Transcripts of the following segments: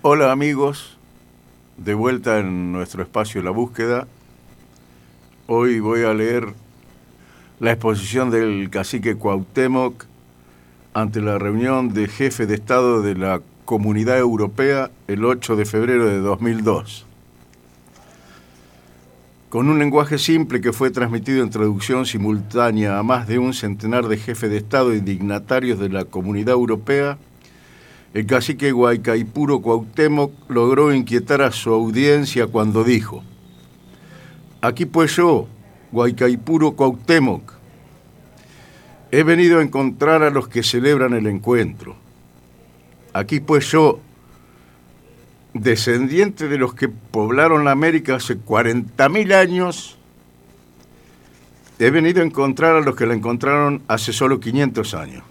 Hola amigos, de vuelta en nuestro espacio La Búsqueda. Hoy voy a leer la exposición del cacique Cuauhtémoc ante la reunión de jefe de Estado de la Comunidad Europea el 8 de febrero de 2002. Con un lenguaje simple que fue transmitido en traducción simultánea a más de un centenar de jefes de Estado y dignatarios de la Comunidad Europea, el cacique Guaycaipuro Cuauhtémoc logró inquietar a su audiencia cuando dijo, aquí pues yo, Guaycaipuro Cuauhtémoc, he venido a encontrar a los que celebran el encuentro. Aquí pues yo, descendiente de los que poblaron la América hace 40.000 años, he venido a encontrar a los que la encontraron hace solo 500 años.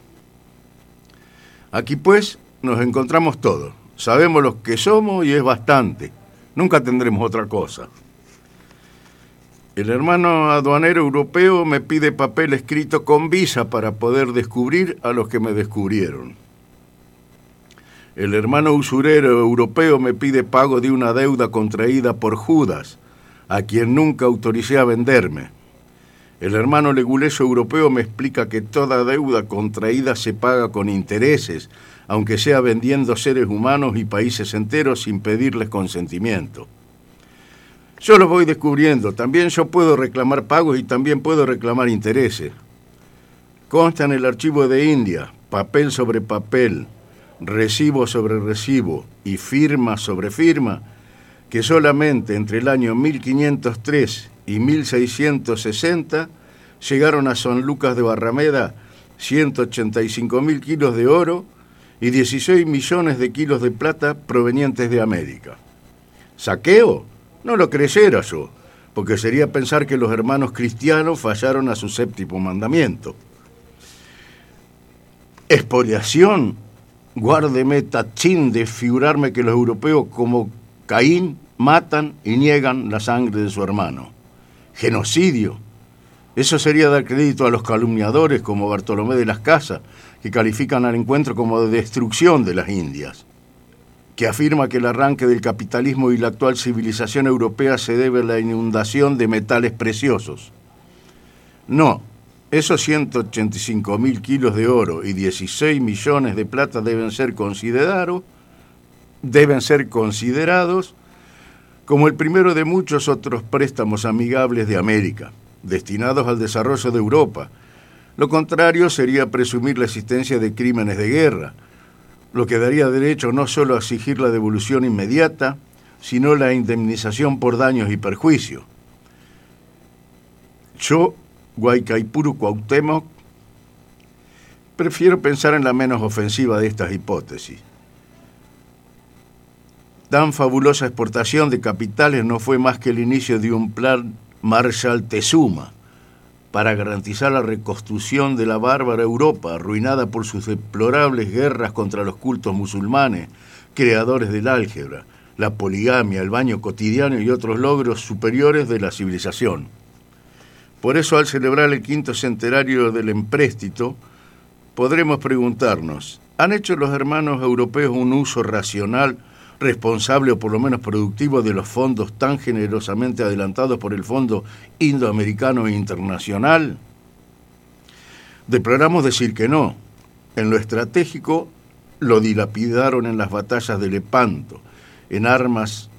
Aquí pues nos encontramos todos. Sabemos lo que somos y es bastante. Nunca tendremos otra cosa. El hermano aduanero europeo me pide papel escrito con visa para poder descubrir a los que me descubrieron. El hermano usurero europeo me pide pago de una deuda contraída por Judas, a quien nunca autoricé a venderme. El hermano leguleso europeo me explica que toda deuda contraída se paga con intereses, aunque sea vendiendo seres humanos y países enteros sin pedirles consentimiento. Yo lo voy descubriendo, también yo puedo reclamar pagos y también puedo reclamar intereses. Consta en el archivo de India, papel sobre papel, recibo sobre recibo y firma sobre firma, que solamente entre el año 1503 y 1660 llegaron a San Lucas de Barrameda 185 mil kilos de oro, y 16 millones de kilos de plata provenientes de América. ¿Saqueo? No lo creyera yo, porque sería pensar que los hermanos cristianos fallaron a su séptimo mandamiento. Expoliación, guárdeme tachín de figurarme que los europeos como Caín matan y niegan la sangre de su hermano. Genocidio, eso sería dar crédito a los calumniadores como Bartolomé de las Casas, que califican al encuentro como de destrucción de las Indias, que afirma que el arranque del capitalismo y la actual civilización europea se debe a la inundación de metales preciosos. No, esos 185 mil kilos de oro y 16 millones de plata deben ser considerados, deben ser considerados como el primero de muchos otros préstamos amigables de América destinados al desarrollo de Europa. Lo contrario sería presumir la existencia de crímenes de guerra, lo que daría derecho no solo a exigir la devolución inmediata, sino la indemnización por daños y perjuicios. Yo, Guaycaipuro Cuauhtémoc, prefiero pensar en la menos ofensiva de estas hipótesis. Tan fabulosa exportación de capitales no fue más que el inicio de un plan Marshal Tesuma para garantizar la reconstrucción de la bárbara Europa, arruinada por sus deplorables guerras contra los cultos musulmanes, creadores del álgebra, la poligamia, el baño cotidiano y otros logros superiores de la civilización. Por eso, al celebrar el quinto centenario del empréstito, podremos preguntarnos, ¿han hecho los hermanos europeos un uso racional responsable o por lo menos productivo de los fondos tan generosamente adelantados por el Fondo Indoamericano e Internacional? Deploramos decir que no. En lo estratégico lo dilapidaron en las batallas de Lepanto, en armas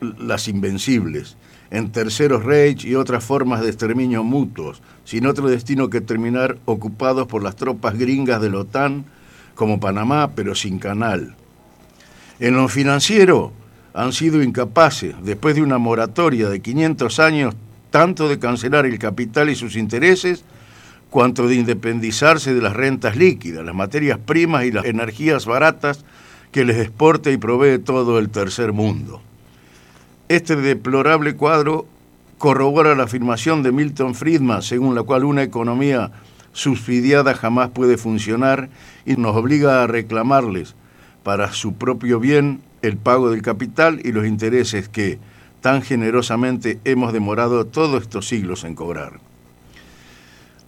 las invencibles, en terceros raids y otras formas de exterminio mutuos, sin otro destino que terminar ocupados por las tropas gringas de la OTAN, como Panamá, pero sin canal. En lo financiero han sido incapaces, después de una moratoria de 500 años, tanto de cancelar el capital y sus intereses, cuanto de independizarse de las rentas líquidas, las materias primas y las energías baratas que les exporta y provee todo el tercer mundo. Este deplorable cuadro corrobora la afirmación de Milton Friedman, según la cual una economía subsidiada jamás puede funcionar y nos obliga a reclamarles para su propio bien el pago del capital y los intereses que tan generosamente hemos demorado todos estos siglos en cobrar.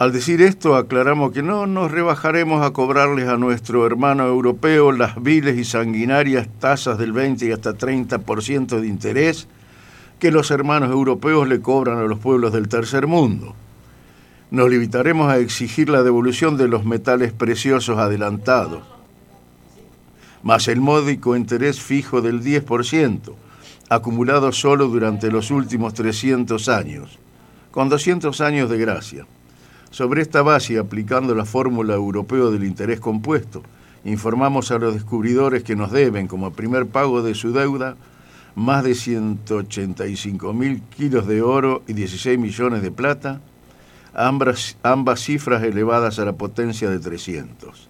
Al decir esto, aclaramos que no nos rebajaremos a cobrarles a nuestro hermano europeo las viles y sanguinarias tasas del 20 y hasta 30% de interés que los hermanos europeos le cobran a los pueblos del tercer mundo. Nos limitaremos a exigir la devolución de los metales preciosos adelantados, más el módico interés fijo del 10%, acumulado solo durante los últimos 300 años, con 200 años de gracia. Sobre esta base, aplicando la fórmula europeo del interés compuesto, informamos a los descubridores que nos deben, como primer pago de su deuda, más de 185 mil kilos de oro y 16 millones de plata, ambas, ambas cifras elevadas a la potencia de 300.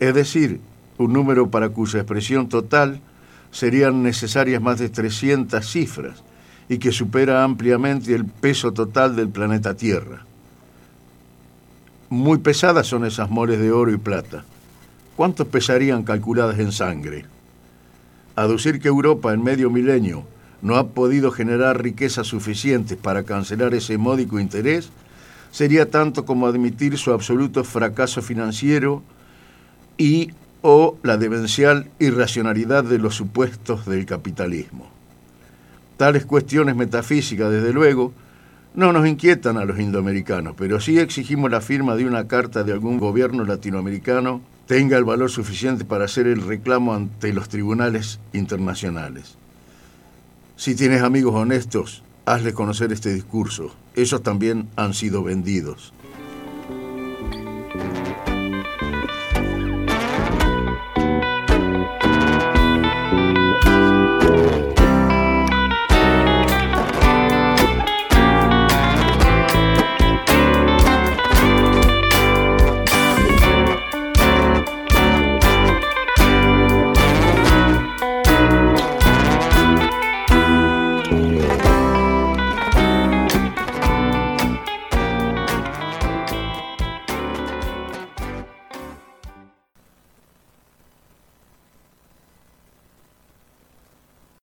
Es decir, un número para cuya expresión total serían necesarias más de 300 cifras y que supera ampliamente el peso total del planeta Tierra. Muy pesadas son esas moles de oro y plata. ¿Cuántos pesarían calculadas en sangre? Aducir que Europa en medio milenio no ha podido generar riquezas suficientes para cancelar ese módico interés sería tanto como admitir su absoluto fracaso financiero y o la demencial irracionalidad de los supuestos del capitalismo. Tales cuestiones metafísicas, desde luego, no nos inquietan a los indoamericanos, pero sí exigimos la firma de una carta de algún gobierno latinoamericano tenga el valor suficiente para hacer el reclamo ante los tribunales internacionales. Si tienes amigos honestos, hazles conocer este discurso. Ellos también han sido vendidos.